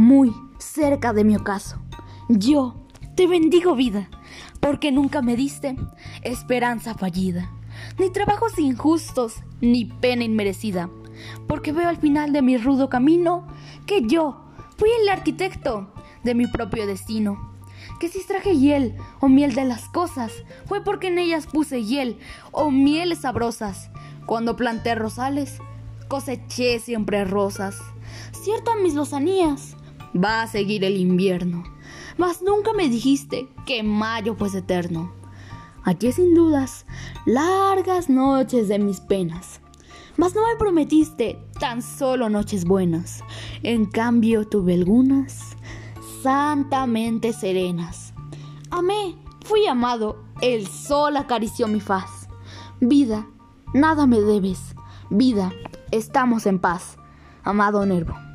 muy cerca de mi ocaso. Yo te bendigo vida, porque nunca me diste esperanza fallida, ni trabajos injustos, ni pena inmerecida, porque veo al final de mi rudo camino que yo fui el arquitecto de mi propio destino. Que si extraje hiel o miel de las cosas, fue porque en ellas puse hiel o mieles sabrosas. Cuando planté rosales, coseché siempre rosas. Cierto a mis lozanías, va a seguir el invierno. Mas nunca me dijiste que mayo fuese eterno. Aquí sin dudas, largas noches de mis penas. Mas no me prometiste tan solo noches buenas. En cambio tuve algunas santamente serenas. Amé, fui amado, el sol acarició mi faz. Vida, nada me debes. Vida, estamos en paz. Amado Nervo.